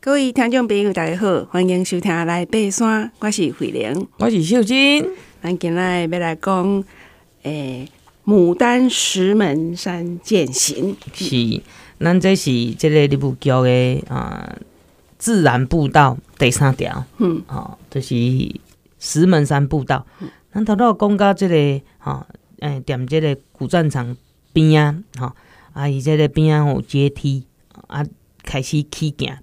各位听众朋友，大家好，欢迎收听来爬山，我是慧玲，我是秀珍。咱今日要来讲，诶、欸，牡丹石门山践行是，咱这是这个里布桥的啊自然步道第三条，嗯，好、哦，就是石门山步道。咱头头讲到这个，哈，诶，踮这个古战场边啊，哈，啊，伊这个边啊有阶梯，啊，开始起行。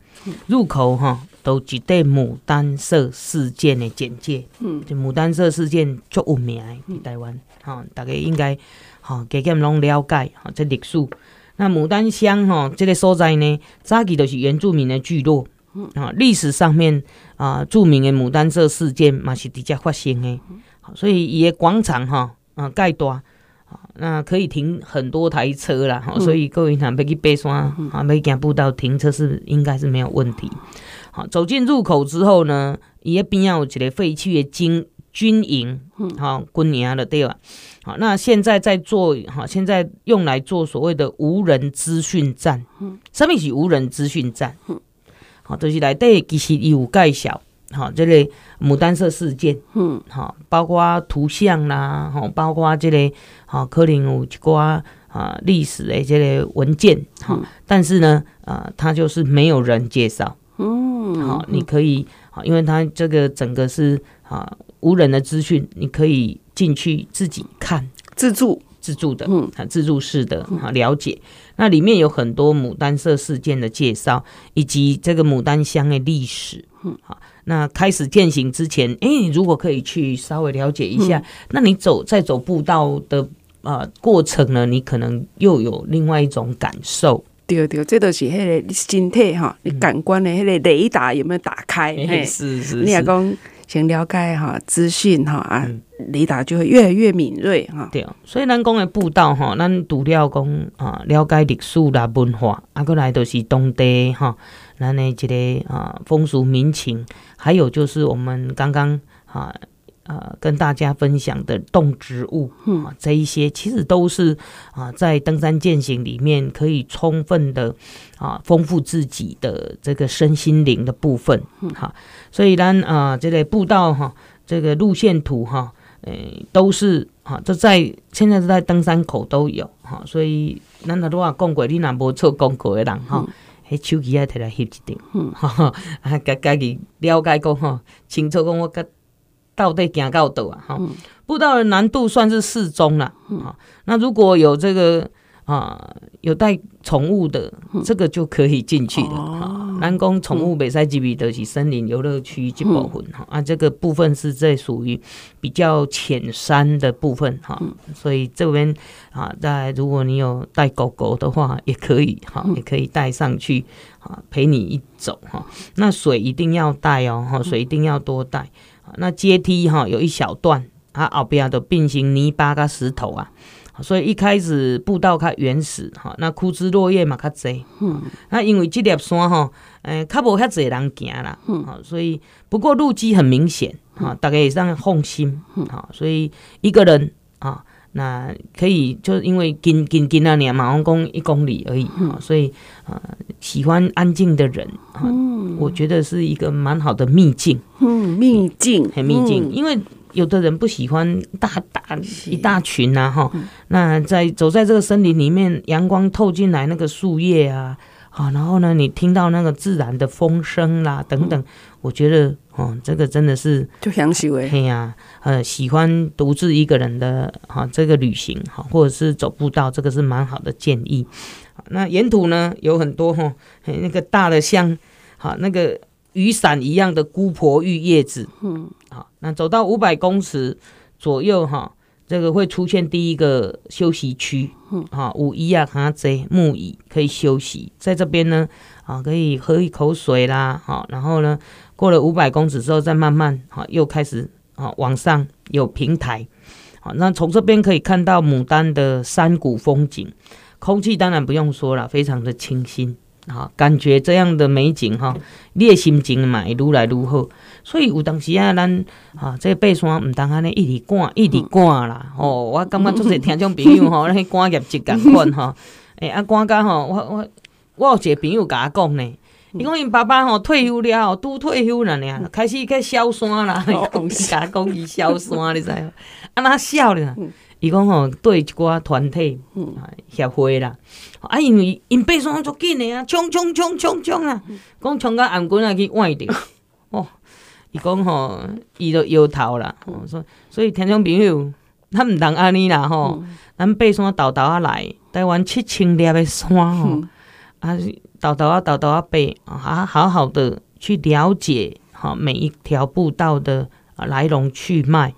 入口哈都一对牡丹社事件的简介，嗯，就牡丹社事件足有名的，台湾哈，大家应该哈加减拢了解哈这历史。那牡丹乡哈这个所在呢，早期都是原住民的聚落，嗯。啊，历史上面啊著名的牡丹社事件嘛是直接发生的，所以伊的广场哈啊盖大。那可以停很多台车啦，嗯、所以各位想要去爬山啊，要行步道停车是应该是没有问题。好，走进入口之后呢，伊边要有一个废弃的军军营，好军营的对吧？好，那现在在做，好，现在用来做所谓的无人资讯站。嗯，什么是无人资讯站？好，就是来对其实有介绍。好，这类牡丹社事件，嗯，好，包括图像啦，好，包括这类，好，可能有一寡啊历史的这类文件，好，但是呢，啊，它就是没有人介绍，嗯，好，你可以，好，因为它这个整个是啊无人的资讯，你可以进去自己看，自助。自助的，嗯，自助式的，好，了解，那里面有很多牡丹社事件的介绍，以及这个牡丹香的历史，嗯，好。那开始践行之前，哎、欸，你如果可以去稍微了解一下，嗯、那你走在走步道的呃过程呢，你可能又有另外一种感受。对对，这都是迄个身体哈，你感官的迄个雷达有没有打开？嗯、是是是。你也讲先了解哈资讯哈啊，雷达就会越来越敏锐哈。对，所以咱讲的步道哈，咱除了讲啊了解历史啦文化，啊过来都是当地哈。那那这个啊风俗民情，还有就是我们刚刚啊啊跟大家分享的动植物，啊，这一些其实都是啊在登山健行里面可以充分的啊丰富自己的这个身心灵的部分，嗯，好，所以呢啊这个步道哈，这个路线图哈，诶都是啊，这在现在是在登山口都有哈，所以咱如果讲过，你若无做功课的人哈。嗯迄手机啊，摕来翕一张，嗯，啊，家家己了解讲吼，清楚讲我甲到底行到倒啊，哈，步道的难度算是适中啦，啊，那如果有这个。啊，有带宠物的，这个就可以进去的。哈，南宫宠物北塞基比德是森林游乐区这部分哈，啊，这个部分是在属于比较浅山的部分哈，所以这边啊，在如果你有带狗狗的话，也可以哈，也可以带上去啊，陪你一走哈。那水一定要带哦，哈，水一定要多带。那阶梯哈，有一小段，啊，后边都变形泥巴跟石头啊。所以一开始步道较原始哈，那枯枝落叶嘛较侪，嗯，那因为这粒山哈，诶，较无遐侪人行啦，嗯，所以不过路基很明显哈，大概也让放心，哈，所以一个人啊，那可以就因为近近近那年马鞍宫一公里而已，啊，所以啊，喜欢安静的人，嗯，我觉得是一个蛮好的秘境，嗯，秘境很秘境，因为。有的人不喜欢大大一大群呐，哈，那在走在这个森林里面，阳光透进来，那个树叶啊，好，然后呢，你听到那个自然的风声啦，等等，我觉得哦，这个真的是就享受诶，嘿呀，呃，喜欢独自一个人的哈这个旅行哈，或者是走步道，这个是蛮好的建议。那沿途呢有很多哈，那个大的像好那个。雨伞一样的姑婆玉叶子，嗯，好，那走到五百公尺左右哈，这个会出现第一个休息区，嗯，好，五一啊，哈这木椅可以休息，在这边呢，啊，可以喝一口水啦，好，然后呢，过了五百公尺之后，再慢慢，好，又开始，啊，往上有平台，好，那从这边可以看到牡丹的山谷风景，空气当然不用说了，非常的清新。好，感觉这样的美景哈，你的心情嘛会愈来愈好。所以有当时啊，咱啊这个爬山毋通安尼一直赶一直赶啦。哦，我感觉做些听众朋友吼，那赶业绩共款吼。诶，啊赶甲吼，我我我有一个朋友甲我讲呢，伊讲因爸爸吼退休了吼，拄退休了呢，开始去消山啦，讲伊甲讲伊消山，你知无？啊，哪消了？伊讲吼对一寡团体啊协会啦，啊，因为因爬山足紧的啊，冲冲冲冲冲啊，讲冲到頷颈啊去崴着，哦，伊讲吼伊都摇头啦，所以所以听众朋友，咱毋通安尼啦吼，咱爬山豆豆啊来，台湾七千粒的山吼，啊，豆豆仔豆豆仔爬，啊，好好的去了解哈每一条步道的。啊，来龙去脉，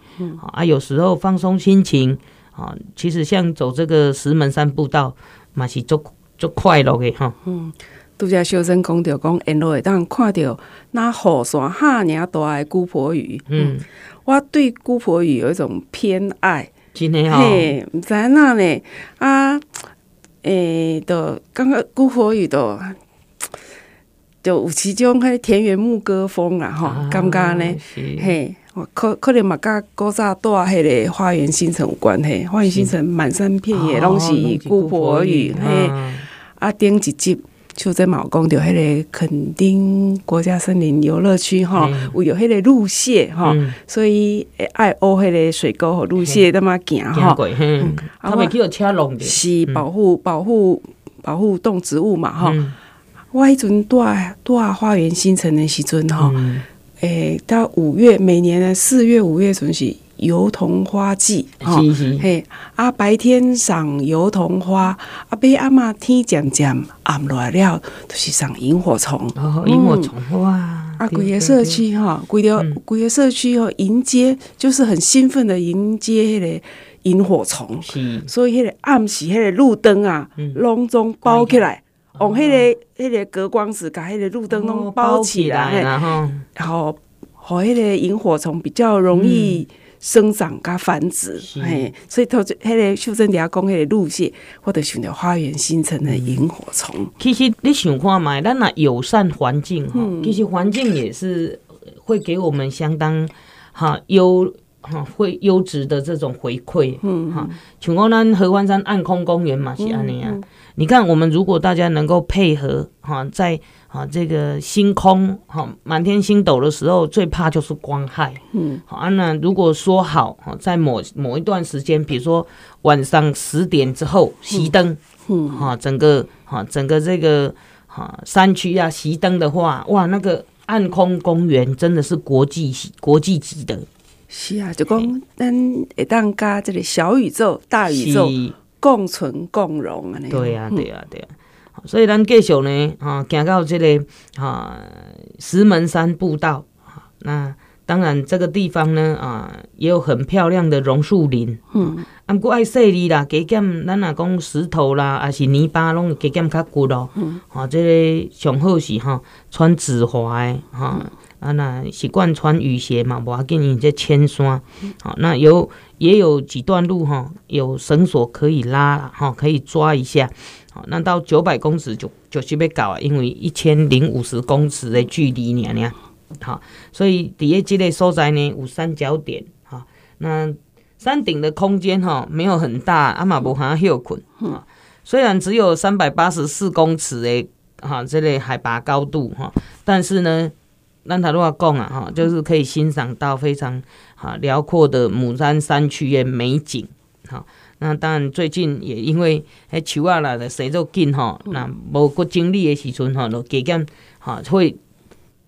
啊，有时候放松心情，啊，其实像走这个石门山步道，嘛是足足快乐的哈。嗯，拄则小生讲着讲，沿路会当看到那雨伞哈尔大的姑婆鱼。嗯，我对姑婆鱼有一种偏爱。真的哈、哦。嘿，毋知影哪呢？啊，诶、欸，都感觉姑婆鱼都。就有其中迄田园牧歌风啦，吼，感觉呢？嘿，可可能嘛，甲古早住迄个花园新城有关系。花园新城满山遍野拢是姑婆芋，嘿，啊，顶一集就在毛公着迄个垦丁国家森林游乐区，吼，有有迄个路线，吼，所以爱学迄个水沟和路线那么行，吼，他们叫车龙的，是保护保护保护动植物嘛，吼。我迄阵住住花园新城的时阵吼，诶、嗯。欸，到五月每年的四月五月准是油桐花季，吼，嘿，啊白天赏油桐花，啊尾暗嘛天渐渐暗落来了，就是赏萤火虫，萤火虫哇，啊规个社区哈，规条规个社区哦迎接，就是很兴奋的迎接迄个萤火虫，是，所以迄个暗时迄个路灯啊，拢总包起来。用迄个、迄个隔光纸，把迄个路灯拢包起来，然后，然后，和迄个萤火虫比较容易生长加繁殖，嘿，所以头就迄个秀珍底下讲迄个路线，或者想着花园新城的萤火虫。其实你想看嘛，咱那友善环境哈，其实环境也是会给我们相当哈优哈会优质的这种回馈，嗯哈，像讲咱合欢山暗空公园嘛是安尼啊。你看，我们如果大家能够配合哈，在啊这个星空哈满天星斗的时候，最怕就是光害。嗯，好啊，那如果说好哈，在某某一段时间，比如说晚上十点之后熄灯，嗯，哈，整个哈整个这个哈山区啊熄灯的话，哇，那个暗空公园真的是国际国际级的。是啊，就讲咱会当加这个小宇宙、大宇宙。共存共荣啊！对啊，对啊，对啊。所以咱继续呢，啊，行到这个啊石门山步道。那当然，这个地方呢，啊，也有很漂亮的榕树林。嗯。啊，不过爱细腻啦，加减咱若讲石头啦，啊是泥巴，拢加减较骨咯。嗯。啊，这个上好是哈，穿紫滑的哈。啊，啊那习惯穿雨鞋嘛，无要紧，你这牵山。好，那有也有几段路哈，有绳索可以拉哈，可以抓一下。好，那到九百公尺就就是要到啊，因为一千零五十公尺的距离呢呢。好，所以底下这个所在呢有三角点。好，那山顶的空间哈没有很大，阿嘛无啥休困。啊，虽然只有三百八十四公尺的哈这类海拔高度哈，但是呢。咱头拄仔讲啊，哈，就是可以欣赏到非常哈辽阔的牡丹山区的美景，哈。那当然最近也因为迄树仔来的生做紧哈，那无过精力的时阵哈，就加减哈会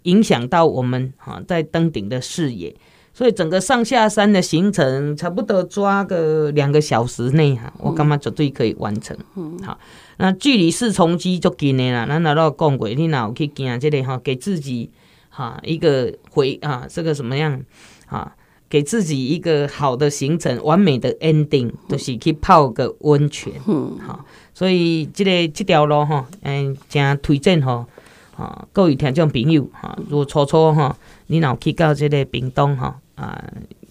影响到我们哈在登顶的视野，所以整个上下山的行程差不多抓个两个小时内哈，我感觉绝对可以完成。好，那距离四重基足近的啦，咱头拄仔讲过，你若有去行这个哈，给自己。啊，一个回啊，这个什么样啊？给自己一个好的行程，完美的 ending，就是去泡个温泉。嗯，好，所以这个这条路哈，嗯，真推荐哈，啊，各位听众朋友哈，如果初初哈，你若去到这个屏东哈，啊，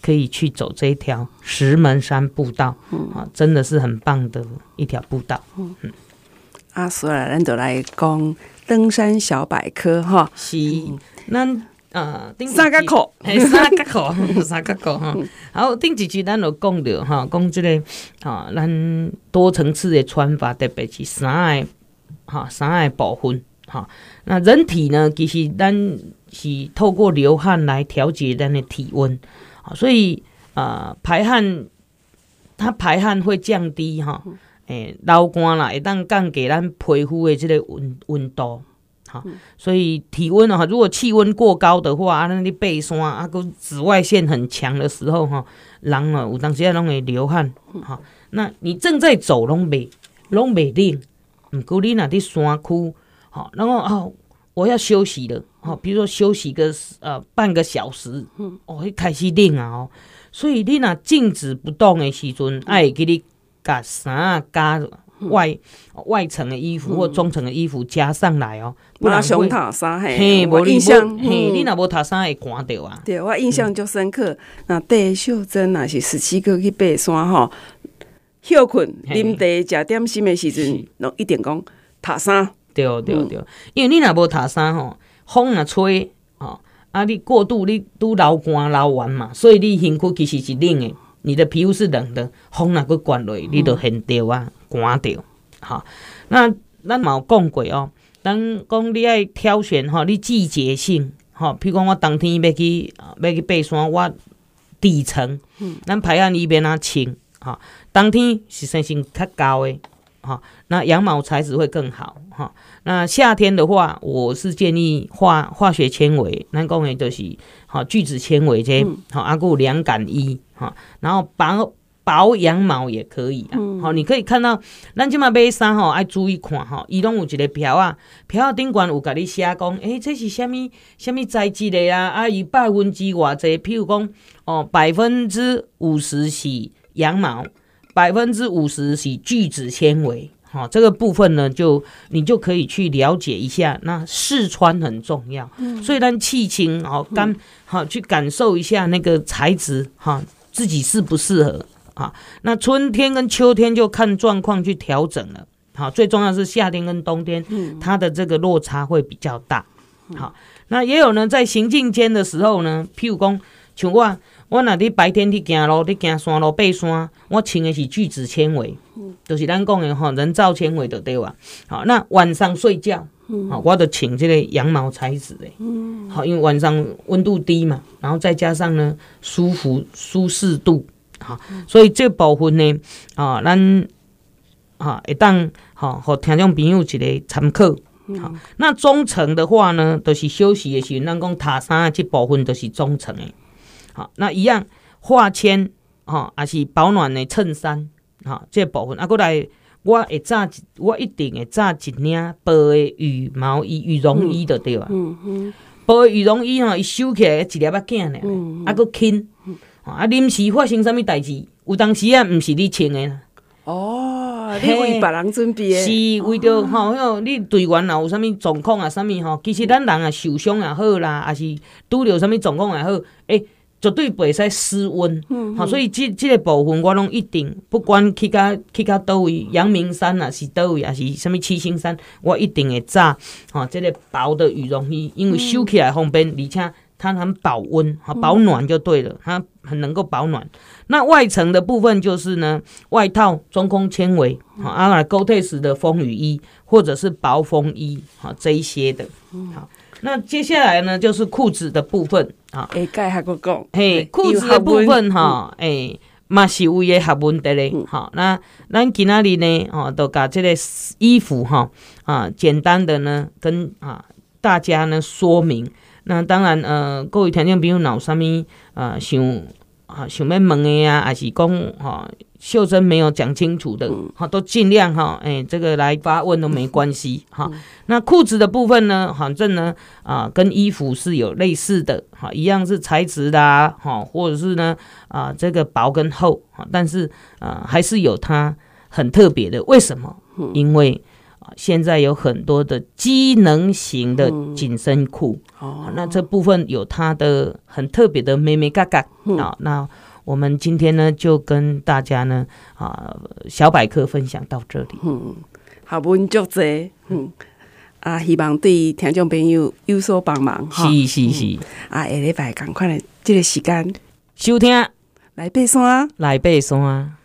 可以去走这一条石门山步道，嗯啊，真的是很棒的一条步道。嗯，啊，所以咱就来讲登山小百科哈，是。咱呃，三角裤，嘿，三角裤，三角裤哈。好，顶一集咱就讲着哈，讲即个哈，咱多层次的穿法，特别是衫的哈，衫的部分吼，那人体呢，其实咱是透过流汗来调节咱的体温，好，所以啊、呃，排汗，它排汗会降低哈，诶、欸，流汗啦，会当降低咱皮肤的即个温温度，好，所以体温啊，如果气温过高的话，啊，那你背山啊，个紫外线很强的时候哈，人啊，有当时啊，拢会流汗，哈，那你正在走，拢袂，拢袂冷，毋过你若伫山区。好，然后哦，我要休息了。好，比如说休息个呃半个小时，嗯，哦，会开始冷啊哦。所以你若静止不动的时阵，爱给你加衫加外外层的衣服或中层的衣服加上来哦。不然会塔衫嘿，我印象嘿，你若无塔衫会寒掉啊。对，我印象就深刻。那戴秀珍那是十七个去爬山吼，休困啉茶食点心的时阵，拢一定讲塔衫。对对对，因为你若无塔衫吼，风若吹吼，啊，你过度你都流汗流完嘛，所以你身躯其实是冷的，你的皮肤是冷的，风若阁灌落，你就现着啊，寒着。吼，那咱嘛有讲过哦，咱讲你爱挑选吼，你季节性吼，譬如讲我冬天要去要去爬山，我底层，咱排汗衣边啊穿，吼，冬天是身性较高的。好，那羊毛材质会更好哈。那夏天的话，我是建议化化学纤维，咱讲的就是好聚酯纤维这好，阿固凉感衣哈。然后薄薄羊毛也可以啊。好，你可以看到，咱今嘛买衫吼，爱注意看哈，伊拢有一个条啊，条顶管有甲你写讲，诶、欸，这是虾物虾物材质的啊？啊，伊百分之偌济，譬如讲哦，百分之五十是羊毛。百分之五十是聚酯纤维，好，这个部分呢，就你就可以去了解一下。那试穿很重要，所以咱气清哦，干好去感受一下那个材质哈，自己适不适合啊？那春天跟秋天就看状况去调整了。好，最重要是夏天跟冬天，它的这个落差会比较大。好，那也有呢，在行进间的时候呢，譬如讲，像我。我若伫白天去行路，伫行山路爬山，我穿的是聚酯纤维，就是咱讲的吼人造纤维就对啊？好，那晚上睡觉，好，我就穿这个羊毛材质的，好，因为晚上温度低嘛，然后再加上呢舒服舒适度，好，所以这部分呢，啊，咱啊会当好，互听众朋友一个参考，好，那中层的话呢，都、就是休息的时候，咱讲塔衫这部分都是中层的。好，那一样化纤，哈，还是保暖的衬衫，哈，这个、部分啊，过来我会炸，我一定会炸一领薄的羽毛衣、羽绒衣的对吧？嗯嗯，薄的羽绒衣哈，伊收起来一粒仔紧呢，啊，阁轻，啊，临时发生啥物代志，有当时啊，毋是你穿的。哦，你为别人准备的，是为着吼，迄个你队员若有啥物状况啊，啥物吼，其实咱人啊受伤也好啦，还是拄着啥物状况也好，诶、欸。绝对袂使失温，好、嗯，所以这这个部分我拢一定，不管去到去到倒位，阳明山啊是倒位，还是什么七星山，我一定会炸，哈，这个薄的羽绒衣，因为收起来方便，而且它很保温，哈，保暖就对了，它很能够保暖。那外层的部分就是呢，外套中空纤维，啊，阿 Gore-Tex 的风雨衣或者是薄风衣，好，这一些的，好。那接下来呢，就是裤子的部分啊。哎，盖还够讲，嘿，裤子的部分哈，诶，嘛是为个学问的嘞。好，那咱今仔日呢，哦，都把这个衣服哈啊，简单的呢，跟啊大家呢说明。那当然，呃，各位听众朋友，有啥物啊想啊想要问的呀，还是讲哈？秀珍没有讲清楚的，哈，都尽量哈，哎，这个来发问都没关系 哈。那裤子的部分呢，反正呢，啊，跟衣服是有类似的，哈，一样是材质的，哈，或者是呢，啊，这个薄跟厚，哈，但是啊，还是有它很特别的。为什么？因为啊，现在有很多的机能型的紧身裤，哦，那这部分有它的很特别的眉眉角角啊，那。我们今天呢，就跟大家呢啊小百科分享到这里。嗯，好，不足多。嗯啊，希望对听众朋友有所帮忙。是是是。嗯、啊，下礼拜赶快来这个时间收听，来爬山，来爬山。